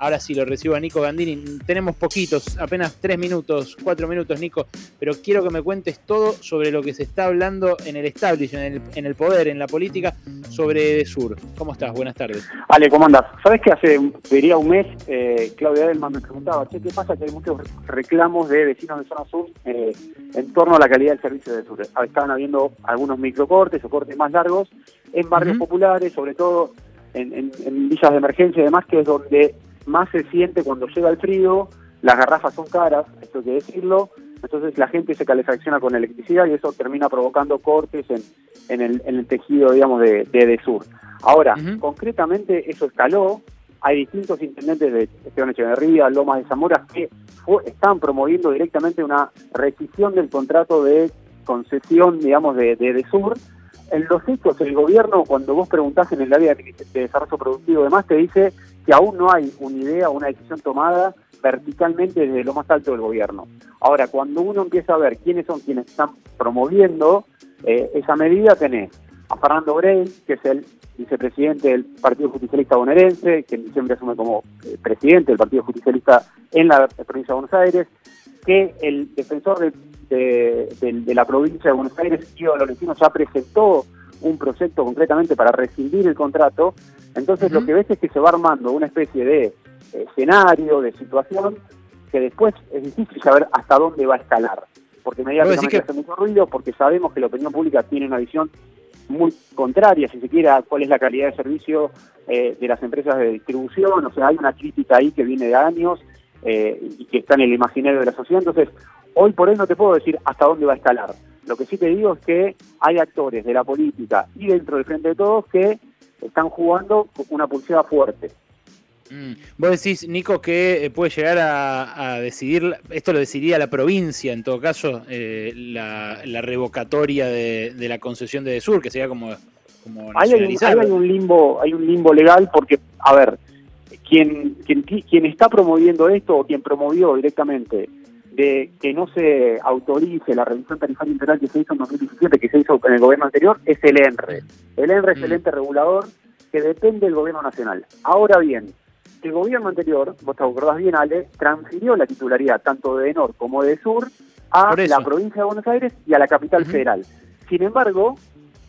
Ahora sí lo recibo a Nico Gandini. Tenemos poquitos, apenas tres minutos, cuatro minutos, Nico, pero quiero que me cuentes todo sobre lo que se está hablando en el establishment, en el, poder, en la política, sobre Sur. ¿Cómo estás? Buenas tardes. Ale, ¿cómo andas? ¿Sabes que hace, diría un mes, eh, Claudia Edelman me preguntaba, che, ¿qué pasa? Que hay muchos reclamos de vecinos de zona sur eh, en torno a la calidad del servicio de Sur. Estaban habiendo algunos microcortes o cortes más largos en barrios populares, sobre todo en, en villas de emergencia y demás, que es donde más se siente cuando llega el frío, las garrafas son caras, esto hay que decirlo, entonces la gente se calefacciona con electricidad y eso termina provocando cortes en, el, tejido, digamos, de, de, sur. Ahora, concretamente eso escaló, hay distintos intendentes de Esteban Echeverría, Lomas de Zamora, que están promoviendo directamente una rescisión del contrato de concesión, digamos, de, de, sur. En los hechos, el gobierno, cuando vos preguntás en el área de desarrollo productivo y demás, te dice que aún no hay una idea, una decisión tomada verticalmente desde lo más alto del gobierno. Ahora, cuando uno empieza a ver quiénes son quienes están promoviendo eh, esa medida, tenés a Fernando Grey, que es el vicepresidente del Partido Justicialista bonaerense, que en diciembre asume como eh, presidente del Partido Justicialista en la provincia de Buenos Aires, que el defensor de, la provincia de Buenos Aires, Guido Lorenzino, ya presentó un proyecto concretamente para rescindir el contrato, entonces lo que ves es que se va armando una especie de escenario, de situación, que después es difícil saber hasta dónde va a escalar, porque mediante que... hace mucho ruido, porque sabemos que la opinión pública tiene una visión muy contraria, si se quiere, a cuál es la calidad de servicio eh, de las empresas de distribución, o sea, hay una crítica ahí que viene de años eh, y que está en el imaginario de la sociedad, entonces hoy por hoy no te puedo decir hasta dónde va a escalar. Lo que sí te digo es que hay actores de la política y dentro del Frente de Todos que están jugando una pulsera fuerte. Mm. Vos decís, Nico, que eh, puede llegar a, decidir, esto lo decidiría la provincia, en todo caso, eh, la, revocatoria de, la concesión de Sur, que sería como, como hay, hay, un limbo, hay un limbo legal porque, a ver, quien, quien, quien está promoviendo esto o quien promovió directamente de que no se autorice la revisión tarifaria integral que se hizo en 2017, que se hizo en el gobierno anterior, es el ENRE. El ENRE es el mm. ente regulador que depende del gobierno nacional. Ahora bien, el gobierno anterior, vos te acordás bien, Ale, transfirió la titularidad tanto de Enor como de Sur a la provincia de Buenos Aires y a la capital federal. Sin embargo,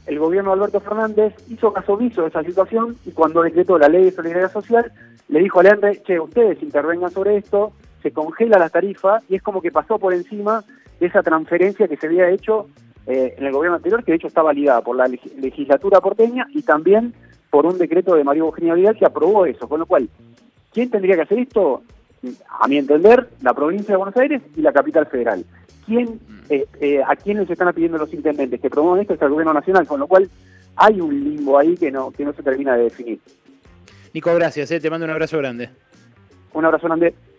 el gobierno de Alberto Fernández hizo caso omiso de esa situación y cuando decretó la ley de solidaridad social, le dijo al ENRE, che, ustedes intervengan sobre esto, se congela la tarifa y es como que pasó por encima de esa transferencia que se había hecho eh, en el gobierno anterior, que de hecho está validada por la legislatura porteña y también por un decreto de Mario Eugenio Vidal que aprobó eso, con lo cual, ¿quién tendría que hacer esto? A mi entender, la provincia de Buenos Aires y la capital federal. ¿Quién, eh, eh, ¿A quién les están pidiendo los intendentes que promuevan esto? Es el gobierno nacional, con lo cual hay un limbo ahí que no, que no se termina de definir. Nico, gracias, te mando un abrazo grande. Un abrazo grande.